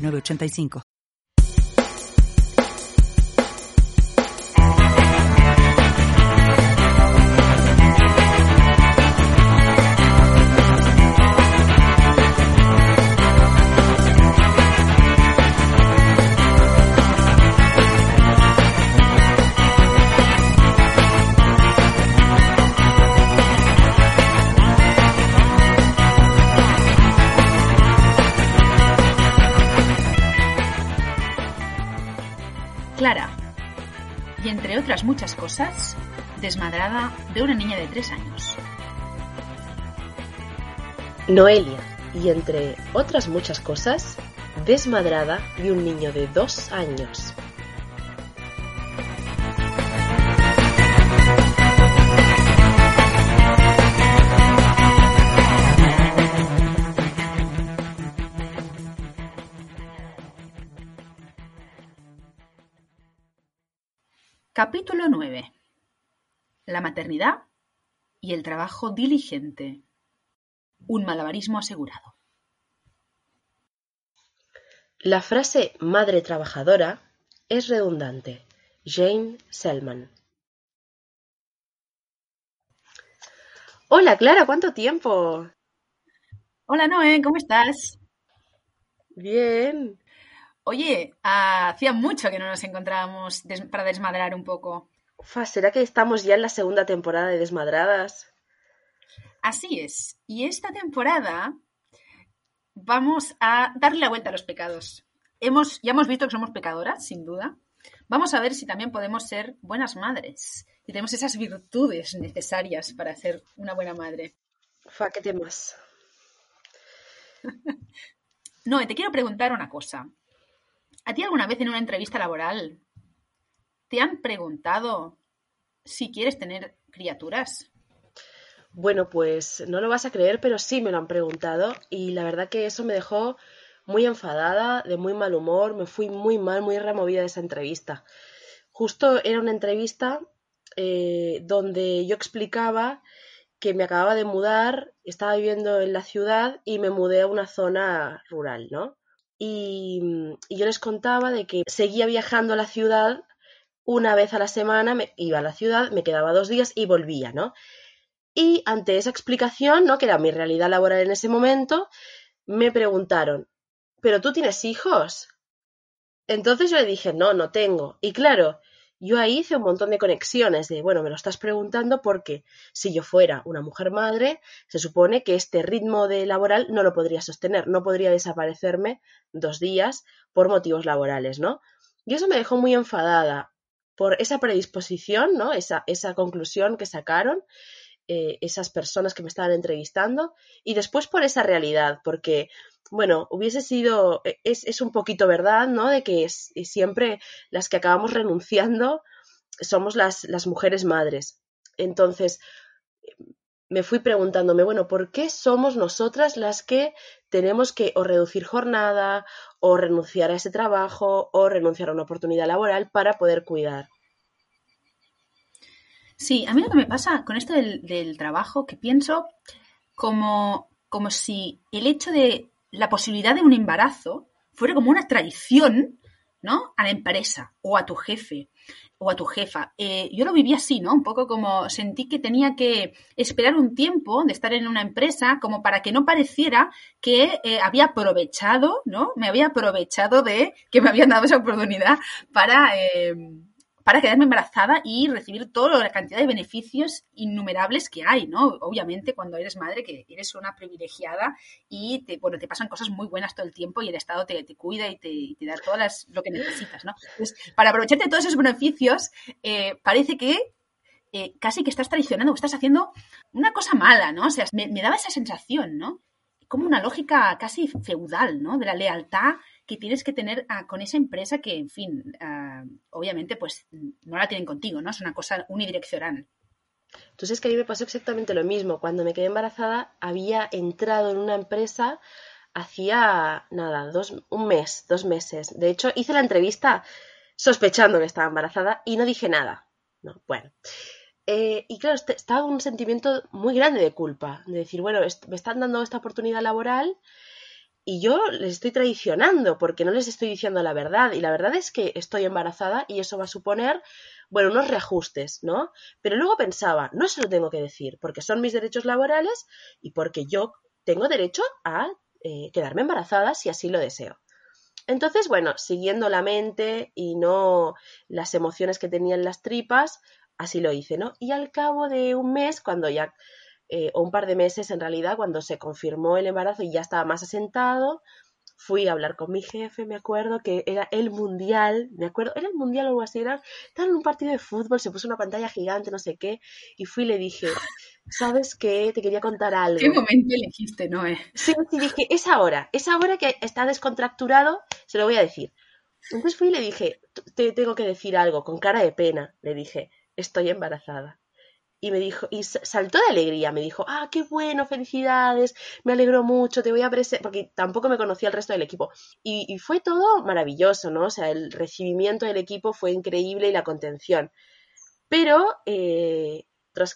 985. Cosas, desmadrada de una niña de tres años. Noelia, y entre otras muchas cosas, desmadrada de un niño de dos años. Capítulo 9. La maternidad y el trabajo diligente. Un malabarismo asegurado. La frase madre trabajadora es redundante. Jane Selman. Hola Clara, ¿cuánto tiempo? Hola Noé, ¿cómo estás? Bien. Oye, hacía mucho que no nos encontrábamos para desmadrar un poco. ¿Será que estamos ya en la segunda temporada de Desmadradas? Así es. Y esta temporada vamos a darle la vuelta a los pecados. Hemos, ya hemos visto que somos pecadoras, sin duda. Vamos a ver si también podemos ser buenas madres y tenemos esas virtudes necesarias para ser una buena madre. Fa, ¿qué temas? no, te quiero preguntar una cosa. ¿A ti alguna vez en una entrevista laboral te han preguntado si quieres tener criaturas? Bueno, pues no lo vas a creer, pero sí me lo han preguntado y la verdad que eso me dejó muy enfadada, de muy mal humor, me fui muy mal, muy removida de esa entrevista. Justo era una entrevista eh, donde yo explicaba que me acababa de mudar, estaba viviendo en la ciudad y me mudé a una zona rural, ¿no? Y, yo les contaba de que seguía viajando a la ciudad una vez a la semana, me iba a la ciudad, me quedaba dos días y volvía, ¿no? Y ante esa explicación, ¿no? Que era mi realidad laboral en ese momento, me preguntaron, ¿pero tú tienes hijos? Entonces yo le dije, no, no tengo. Y claro, yo ahí hice un montón de conexiones de, bueno, me lo estás preguntando porque si yo fuera una mujer madre, se supone que este ritmo de laboral no lo podría sostener, no podría desaparecerme dos días por motivos laborales, ¿no? Y eso me dejó muy enfadada por esa predisposición, ¿no? Esa, esa conclusión que sacaron eh, esas personas que me estaban entrevistando y después por esa realidad, porque bueno, hubiese sido, e, es, un poquito verdad, ¿no? De que siempre las que acabamos renunciando somos las, las mujeres madres. Entonces, me fui preguntándome, bueno, ¿por qué somos nosotras las que tenemos que o reducir jornada, o renunciar a ese trabajo, o renunciar a una oportunidad laboral para poder cuidar? Sí, a mí lo que me pasa con esto del, trabajo, que pienso como, como si el hecho de la posibilidad de un embarazo fuera como una traición, ¿no? A la empresa o a tu jefe o a tu jefa. Eh, yo lo viví así, ¿no? Un poco como sentí que tenía que esperar un tiempo de estar en una empresa como para que no pareciera que eh, había aprovechado, ¿no? Me había aprovechado de que me habían dado esa oportunidad para... Eh, para quedarme embarazada y recibir toda la cantidad de beneficios innumerables que hay, ¿no? Obviamente cuando eres madre que eres una privilegiada y te, bueno, te pasan cosas muy buenas todo el tiempo y el Estado te, cuida y te, da todo lo que necesitas, ¿no? Entonces, para aprovecharte de todos esos beneficios, eh, parece que eh, casi que estás traicionando estás haciendo una cosa mala, ¿no? O sea, me daba esa sensación, ¿no? Como una lógica casi feudal, ¿no? De la lealtad que tienes que tener ah, con esa empresa que, en fin, ah, obviamente, pues no la tienen contigo, ¿no? Es una cosa unidireccional. Entonces, que a mí me pasó exactamente lo mismo. Cuando me quedé embarazada, había entrado en una empresa hacía, nada, dos, un mes, dos meses. De hecho, hice la entrevista sospechando que estaba embarazada y no dije nada. No, bueno. Eh, y claro, este, estaba un sentimiento muy grande de culpa, de decir, bueno, me están dando esta oportunidad laboral y yo les estoy traicionando porque no les estoy diciendo la verdad. Y la verdad es que estoy embarazada y eso va a suponer, bueno, unos reajustes, ¿no? Pero luego pensaba, no se lo tengo que decir porque son mis derechos laborales y porque yo tengo derecho a eh, quedarme embarazada si así lo deseo. Entonces, bueno, siguiendo la mente y no las emociones que tenía en las tripas, así lo hice, ¿no? Y al cabo de un mes, cuando ya, eh, o un par de meses en realidad, cuando se confirmó el embarazo y ya estaba más asentado, fui a hablar con mi jefe, me acuerdo que era el mundial, me acuerdo, era el mundial o algo así, era, estaba en un partido de fútbol, se puso una pantalla gigante, no sé qué, y fui y le dije, ¿sabes qué? Te quería contar algo. ¿Qué momento elegiste, Noé? Sí, sí, dije, es ahora, es ahora que está descontracturado, se lo voy a decir. Entonces fui y le dije, te tengo que decir algo, con cara de pena, le dije, estoy embarazada. Y me dijo, y saltó de alegría, me dijo, ah, qué bueno, felicidades, me alegro mucho, te voy a presentar, porque tampoco me conocía el resto del equipo. Y, fue todo maravilloso, ¿no? O sea, el recibimiento del equipo fue increíble y la contención. Pero eh,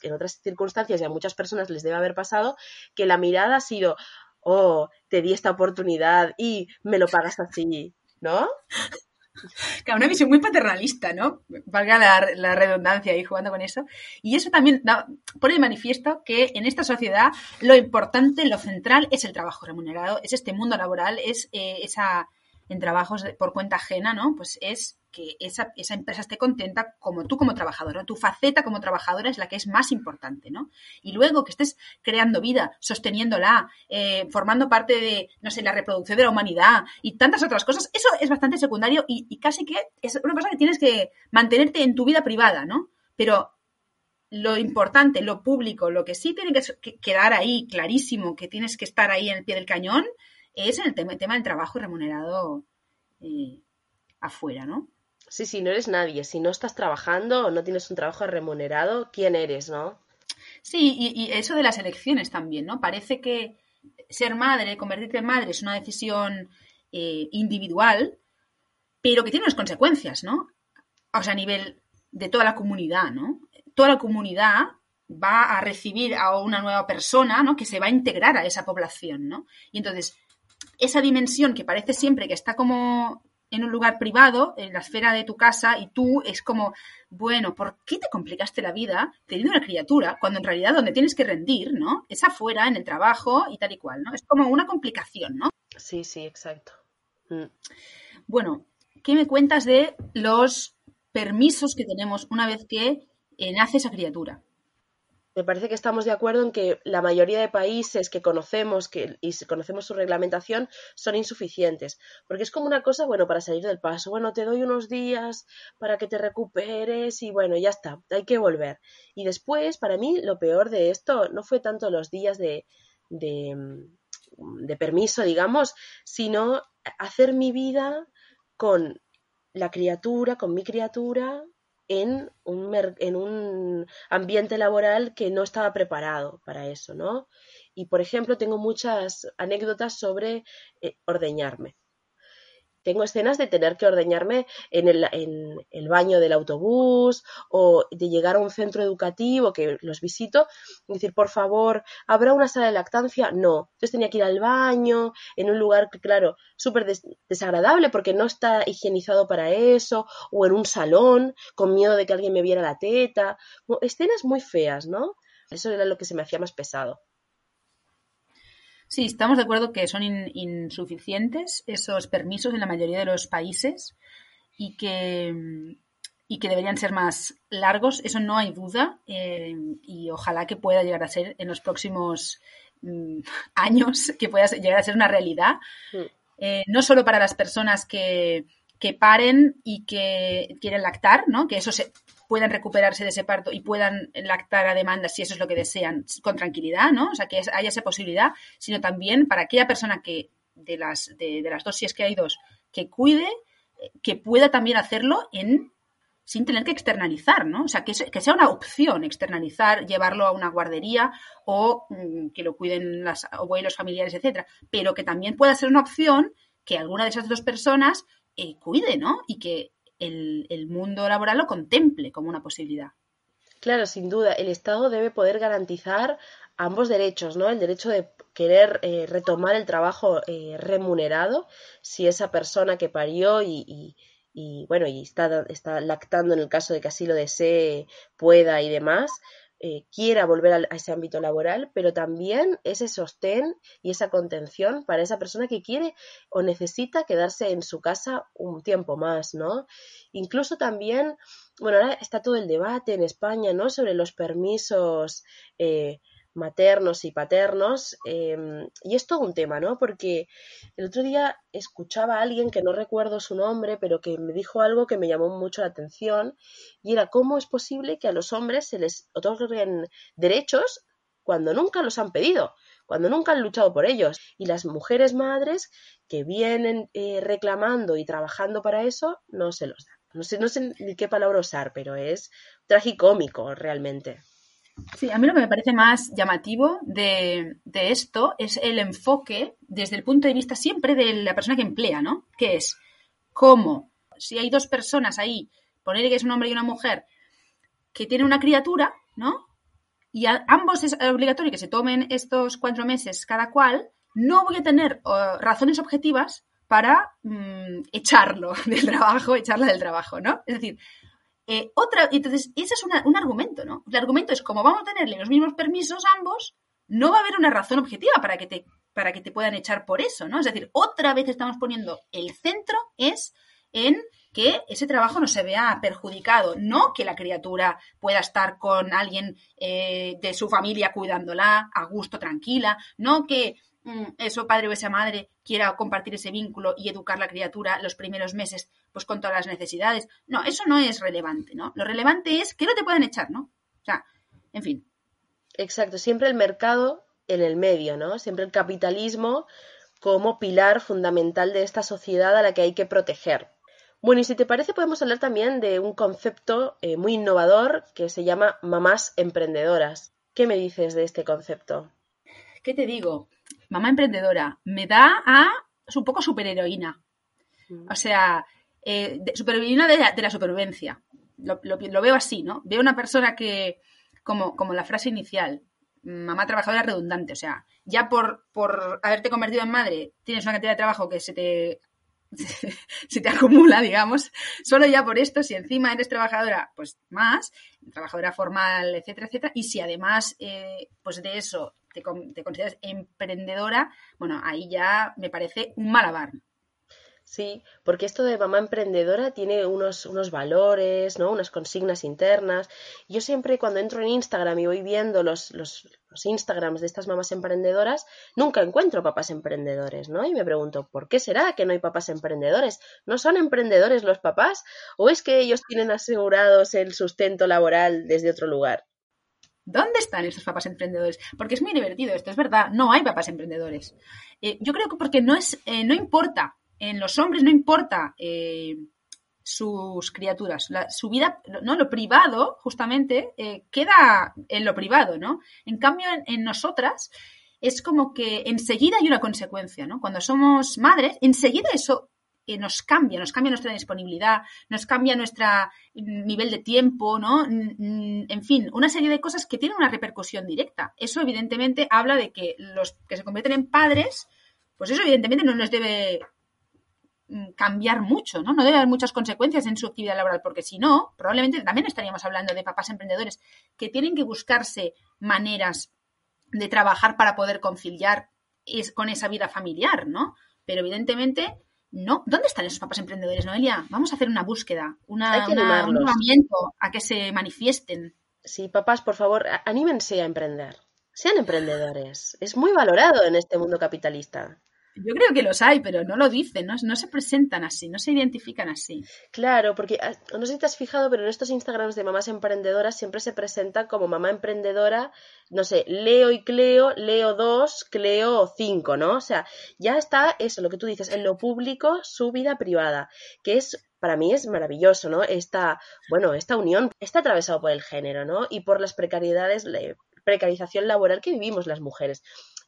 en otras circunstancias y a muchas personas les debe haber pasado que la mirada ha sido, oh, te di esta oportunidad y me lo pagas así, ¿no? Claro, una visión muy paternalista, ¿no? Valga la, redundancia ahí jugando con eso. Y eso también pone de manifiesto que en esta sociedad lo importante, lo central es el trabajo remunerado, es este mundo laboral, es eh, esa en trabajos por cuenta ajena, ¿no? Pues es que esa, esa, empresa esté contenta como tú como trabajadora. Tu faceta como trabajadora es la que es más importante, ¿no? Y luego que estés creando vida, sosteniéndola, eh, formando parte de, no sé, la reproducción de la humanidad y tantas otras cosas, eso es bastante secundario y, casi que es una cosa que tienes que mantenerte en tu vida privada, ¿no? Pero lo importante, lo público, lo que sí tiene que quedar ahí clarísimo, que tienes que estar ahí en el pie del cañón, es el tema, del trabajo remunerado eh, afuera, ¿no? Sí, sí, no eres nadie. Si no estás trabajando o no tienes un trabajo remunerado, ¿quién eres, no? Sí, y, eso de las elecciones también, ¿no? Parece que ser madre, convertirte en madre es una decisión eh, individual, pero que tiene unas consecuencias, ¿no? O sea, a nivel de toda la comunidad, ¿no? Toda la comunidad va a recibir a una nueva persona, ¿no? Que se va a integrar a esa población, ¿no? Y entonces, esa dimensión que parece siempre que está como en un lugar privado, en la esfera de tu casa, y tú es como, bueno, ¿por qué te complicaste la vida teniendo una criatura cuando en realidad donde tienes que rendir, ¿no? Es afuera, en el trabajo y tal y cual, ¿no? Es como una complicación, ¿no? Sí, sí, exacto. Mm. Bueno, ¿qué me cuentas de los permisos que tenemos una vez que eh, nace esa criatura? Me parece que estamos de acuerdo en que la mayoría de países que conocemos que, y conocemos su reglamentación son insuficientes. Porque es como una cosa, bueno, para salir del paso, bueno, te doy unos días para que te recuperes y bueno, ya está, hay que volver. Y después, para mí, lo peor de esto no fue tanto los días de, de, de permiso, digamos, sino hacer mi vida con la criatura, con mi criatura, en un, en un ambiente laboral que no estaba preparado para eso, ¿no? Y, por ejemplo, tengo muchas anécdotas sobre eh, ordeñarme tengo escenas de tener que ordeñarme en el, en el, baño del autobús o de llegar a un centro educativo que los visito y decir, por favor, ¿habrá una sala de lactancia? No. Entonces tenía que ir al baño, en un lugar claro, súper desagradable porque no está higienizado para eso, o en un salón, con miedo de que alguien me viera la teta. escenas muy feas, ¿no? Eso era lo que se me hacía más pesado. Sí, estamos de acuerdo que son insuficientes esos permisos en la mayoría de los países y que, y que deberían ser más largos, eso no hay duda, eh, y ojalá que pueda llegar a ser en los próximos mm, años, que pueda llegar a ser una realidad, eh, no solo para las personas que, que paren y que quieren lactar, ¿no? que eso se, puedan recuperarse de ese parto y puedan lactar a demanda si eso es lo que desean con tranquilidad, ¿no? O sea, que haya esa posibilidad, sino también para aquella persona que de las, de, las dos, si es que hay dos, que cuide, que pueda también hacerlo en sin tener que externalizar, ¿no? O sea, que, que sea una opción externalizar, llevarlo a una guardería o mm, que lo cuiden los abuelos familiares, etcétera, pero que también pueda ser una opción que alguna de esas dos personas eh, cuide, ¿no? Y que el, el mundo laboral lo contemple como una posibilidad. Claro, sin duda, el Estado debe poder garantizar ambos derechos, ¿no? El derecho de querer eh, retomar el trabajo eh, remunerado si esa persona que parió y, y, bueno, y está, está lactando en el caso de que así lo desee, pueda y demás, eh, quiera volver a, ese ámbito laboral, pero también ese sostén y esa contención para esa persona que quiere o necesita quedarse en su casa un tiempo más, ¿no? Incluso también, bueno, ahora está todo el debate en España, ¿no? Sobre los permisos eh, maternos y paternos. Em, y es todo un tema, ¿no? Porque el otro día escuchaba a alguien que no recuerdo su nombre, pero que me dijo algo que me llamó mucho la atención, y era cómo es posible que a los hombres se les otorguen derechos cuando nunca los han pedido, cuando nunca han luchado por ellos. Y las mujeres madres que vienen eh, reclamando y trabajando para eso, no se los dan. No sé, no sé ni qué palabra usar, pero es tragicómico realmente. Sí, a mí lo que me parece más llamativo de, esto es el enfoque desde el punto de vista siempre de la persona que emplea, ¿no? Que es cómo, si hay dos personas ahí, poner que es un hombre y una mujer, que tienen una criatura, ¿no? Y a ambos es obligatorio que se tomen estos cuatro meses cada cual, no voy a tener razones objetivas para mm, echarlo del trabajo, echarla del trabajo, ¿no? Es decir, eh, otra, entonces, ese es un argumento, ¿no? El argumento es como vamos a tenerle los mismos permisos ambos, no va a haber una razón objetiva para que te, para que te puedan echar por eso, ¿no? Es decir, otra vez estamos poniendo el centro es en que ese trabajo no se vea perjudicado, no que la criatura pueda estar con alguien eh, de su familia cuidándola a gusto, tranquila, no que eso padre o esa madre quiera compartir ese vínculo y educar la criatura los primeros meses pues con todas las necesidades. No, eso no es relevante, ¿no? Lo relevante es que no te puedan echar, ¿no? O sea, en fin. Exacto, siempre el mercado en el medio, ¿no? Siempre el capitalismo como pilar fundamental de esta sociedad a la que hay que proteger. Bueno, y si te parece podemos hablar también de un concepto eh, muy innovador que se llama mamás emprendedoras. ¿Qué me dices de este concepto? ¿Qué te digo? Mamá emprendedora, me da a es un poco superheroína. Mm. O sea, eh, superheroína de la, supervivencia. Lo, veo así, ¿no? Veo una persona que, como, como la frase inicial, mamá trabajadora redundante, o sea, ya por, por haberte convertido en madre tienes una cantidad de trabajo que se te se te acumula, digamos, solo ya por esto, si encima eres trabajadora, pues más, trabajadora formal, etcétera, etcétera, y si además, eh, pues de eso te, consideras emprendedora, bueno, ahí ya me parece un malabar. Sí, porque esto de mamá emprendedora tiene unos, unos valores, ¿no? Unas consignas internas. Yo siempre cuando entro en Instagram y voy viendo los, los, los Instagrams de estas mamás emprendedoras, nunca encuentro papás emprendedores, ¿no? Y me pregunto, ¿por qué será que no hay papás emprendedores? ¿No son emprendedores los papás? ¿O es que ellos tienen asegurados el sustento laboral desde otro lugar? ¿Dónde están esos papás emprendedores? Porque es muy divertido esto, es verdad, no hay papás emprendedores. Eh, yo creo que porque no es, eh, no importa, en los hombres no importa eh, sus criaturas, su vida, no, lo privado, justamente, queda en lo privado, ¿no? En cambio, en, nosotras es como que enseguida hay una consecuencia, ¿no? Cuando somos madres, enseguida eso nos cambia, nos cambia nuestra disponibilidad, nos cambia nuestro nivel de tiempo, ¿no? En fin, una serie de cosas que tienen una repercusión directa. Eso evidentemente habla de que los que se convierten en padres, pues eso evidentemente no nos debe mm, cambiar mucho, ¿no? No debe haber muchas consecuencias en su actividad laboral, porque si no, probablemente también estaríamos hablando de papás emprendedores que tienen que buscarse maneras de trabajar para poder conciliar con esa vida familiar, ¿no? Pero evidentemente no, ¿dónde están esos papás emprendedores, Noelia? Vamos a hacer una búsqueda, una, un llamamiento a que se manifiesten. Sí, papás, por favor, anímense a emprender. Sean emprendedores. Es muy valorado en este mundo capitalista. Yo creo que los hay, pero no lo dicen, ¿no? no se presentan así, no se identifican así. Claro, porque ah, no sé si te has fijado, pero en estos Instagrams de mamás emprendedoras siempre se presenta como mamá emprendedora, no sé, Leo y Cleo, Leo 2, Cleo 5, ¿no? O sea, ya está eso, lo que tú dices, en lo público, su vida privada, que es para mí es maravilloso, ¿no? Esta, bueno, esta unión está atravesado por el género, ¿no? Y por las precariedades, la precarización laboral que vivimos las mujeres.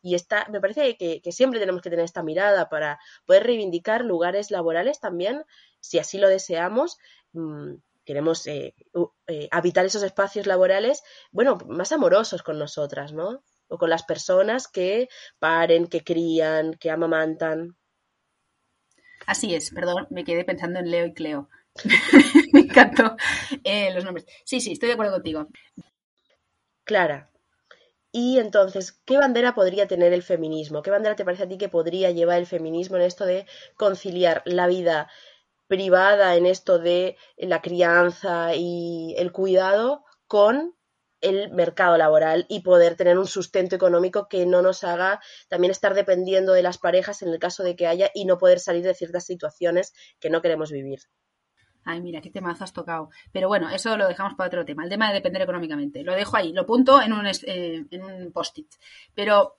Y está, me parece que, siempre tenemos que tener esta mirada para poder reivindicar lugares laborales también, si así lo deseamos. Mm, queremos eh, eh, habitar esos espacios laborales, bueno, más amorosos con nosotras, ¿no? O con las personas que paren, que crían, que amamantan. Así es, perdón, me quedé pensando en Leo y Cleo. me encantó eh, los nombres. Sí, sí, estoy de acuerdo contigo. Clara, y entonces, ¿qué bandera podría tener el feminismo? ¿Qué bandera te parece a ti que podría llevar el feminismo en esto de conciliar la vida privada, en esto de la crianza y el cuidado, con el mercado laboral y poder tener un sustento económico que no nos haga también estar dependiendo de las parejas en el caso de que haya y no poder salir de ciertas situaciones que no queremos vivir? Ay, mira, qué temazo has tocado. Pero bueno, eso lo dejamos para otro tema, el tema de depender económicamente. Lo dejo ahí, lo punto en un, eh, un post-it. Pero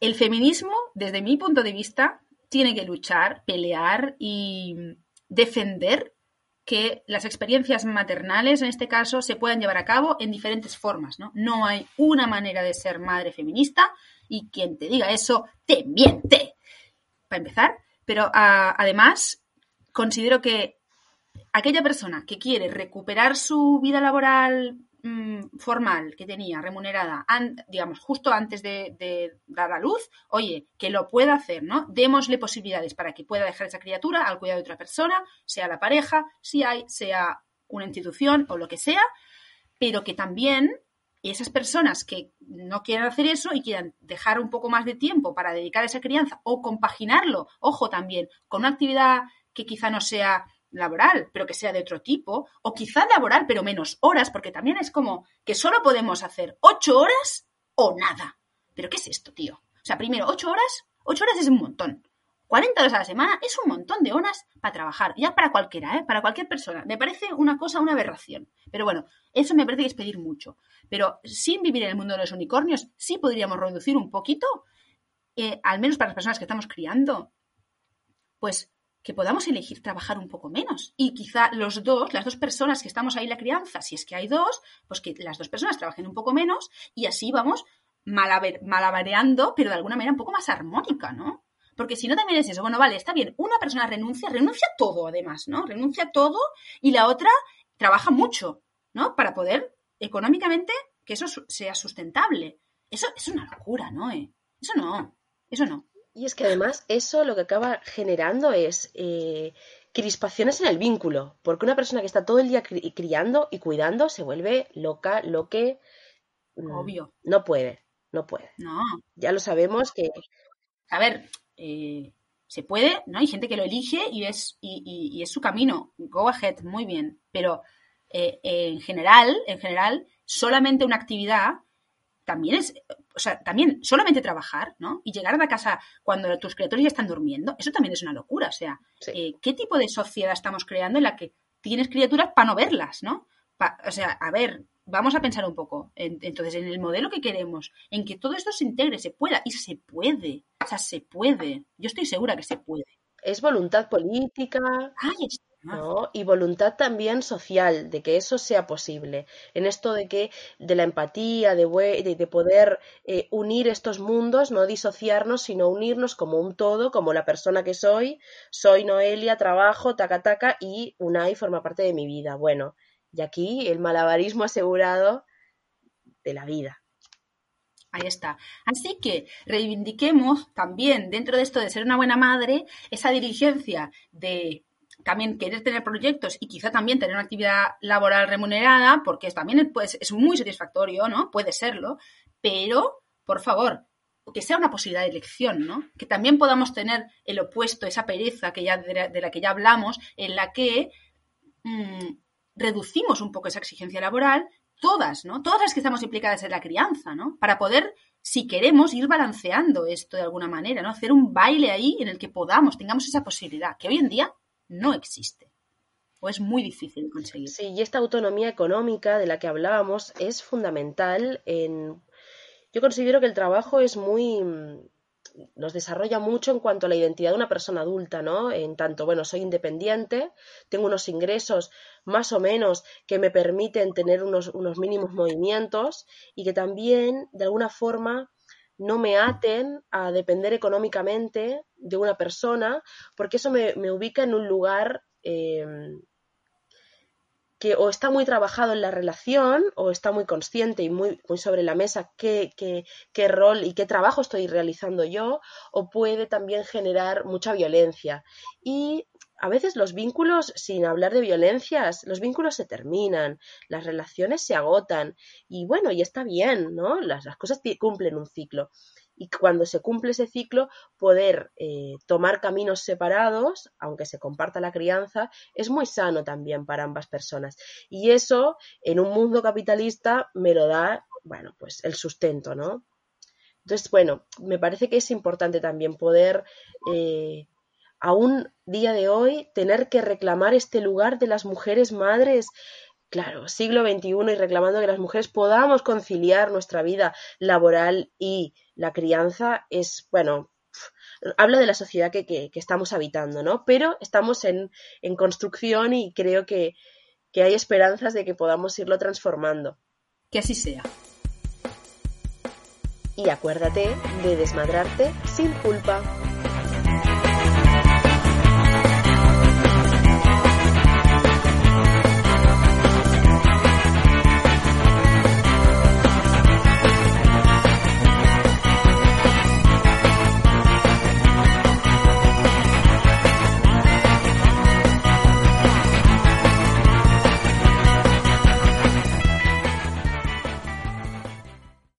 el feminismo, desde mi punto de vista, tiene que luchar, pelear y defender que las experiencias maternales, en este caso, se puedan llevar a cabo en diferentes formas. No, no hay una manera de ser madre feminista y quien te diga eso te miente. Para empezar, pero ah, además considero que aquella persona que quiere recuperar su vida laboral mm, formal que tenía, remunerada, digamos, justo antes de, dar a luz, oye, que lo pueda hacer, ¿no? Démosle posibilidades para que pueda dejar esa criatura al cuidado de otra persona, sea la pareja, si hay, sea una institución o lo que sea, pero que también esas personas que no quieran hacer eso y quieran dejar un poco más de tiempo para dedicar a esa crianza o compaginarlo, ojo también, con una actividad que quizá no sea laboral, pero que sea de otro tipo, o quizá laboral, pero menos horas, porque también es como que solo podemos hacer ocho horas o nada. ¿Pero qué es esto, tío? O sea, primero, ocho horas, ocho horas es un montón. 40 horas a la semana es un montón de horas para trabajar, ya para cualquiera, ¿eh? para cualquier persona. Me parece una cosa, una aberración. Pero bueno, eso me parece que es pedir mucho. Pero sin vivir en el mundo de los unicornios, sí podríamos reducir un poquito, eh, al menos para las personas que estamos criando, pues que podamos elegir trabajar un poco menos. Y quizá los dos, las dos personas que estamos ahí la crianza, si es que hay dos, pues que las dos personas trabajen un poco menos y así vamos malabareando, pero de alguna manera un poco más armónica, ¿no? Porque si no también es eso, bueno, vale, está bien, una persona renuncia, renuncia todo además, ¿no? Renuncia todo y la otra trabaja mucho, ¿no? Para poder económicamente que eso sea sustentable. Eso es una locura, ¿no? Eh? Eso no, eso no. Y es que además eso lo que acaba generando es eh, crispaciones en el vínculo, porque una persona que está todo el día criando y cuidando se vuelve loca, lo que... Mm, Obvio. No puede, no puede. No. Ya lo sabemos que... A ver, eh, se puede, ¿no? Hay gente que lo elige y es, y, es su camino. Go ahead, muy bien. Pero eh, en general, en general, solamente una actividad también es, o sea, también solamente trabajar, ¿no? Y llegar a la casa cuando tus criaturas ya están durmiendo, eso también es una locura. O sea, eh, ¿qué tipo de sociedad estamos creando en la que tienes criaturas para no verlas, ¿no? o sea, a ver, vamos a pensar un poco. entonces, en el modelo que queremos, en que todo esto se integre, se pueda, y se puede. O sea, se puede. Yo estoy segura que se puede. Es voluntad política. Ay, ¿no? Y voluntad también social, de que eso sea posible. En esto de que, de la empatía, de, de, poder eh, unir estos mundos, no disociarnos, sino unirnos como un todo, como la persona que soy, soy Noelia, trabajo, taca taca, y Unai forma parte de mi vida. Bueno, y aquí el malabarismo asegurado de la vida. Ahí está. Así que reivindiquemos también dentro de esto de ser una buena madre esa diligencia de también querer tener proyectos y quizá también tener una actividad laboral remunerada, porque también pues, es muy satisfactorio, ¿no? Puede serlo, pero, por favor, que sea una posibilidad de elección, ¿no? Que también podamos tener el opuesto, esa pereza que ya, de, la, que ya hablamos, en la que mm, reducimos un poco esa exigencia laboral todas, ¿no? Todas las que estamos implicadas en la crianza, ¿no? Para poder, si queremos, ir balanceando esto de alguna manera, ¿no? Hacer un baile ahí en el que podamos, tengamos esa posibilidad, que hoy en día no existe. O es muy difícil conseguir. Sí, y esta autonomía económica de la que hablábamos es fundamental en... Yo considero que el trabajo es muy nos desarrolla mucho en cuanto a la identidad de una persona adulta, ¿no? En tanto, bueno, soy independiente, tengo unos ingresos más o menos que me permiten tener unos, unos mínimos movimientos y que también, de alguna forma, no me aten a depender económicamente de una persona, porque eso me, ubica en un lugar eh, que o está muy trabajado en la relación o está muy consciente y muy, muy sobre la mesa qué, qué, qué, rol y qué trabajo estoy realizando yo, o puede también generar mucha violencia. Y a veces los vínculos, sin hablar de violencias, los vínculos se terminan, las relaciones se agotan y bueno, y está bien, ¿no? Las, cosas cumplen un ciclo y cuando se cumple ese ciclo poder eh, tomar caminos separados, aunque se comparta la crianza, es muy sano también para ambas personas. Y eso en un mundo capitalista me lo da, bueno, pues el sustento, ¿no? Entonces, bueno, me parece que es importante también poder, eh, a un día de hoy, tener que reclamar este lugar de las mujeres madres claro, siglo XXI y reclamando que las mujeres podamos conciliar nuestra vida laboral y la crianza es, bueno, habla de la sociedad que, estamos habitando, ¿no? Pero estamos en, construcción y creo que, que hay esperanzas de que podamos irlo transformando. Que así sea. Y acuérdate de desmadrarte sin culpa.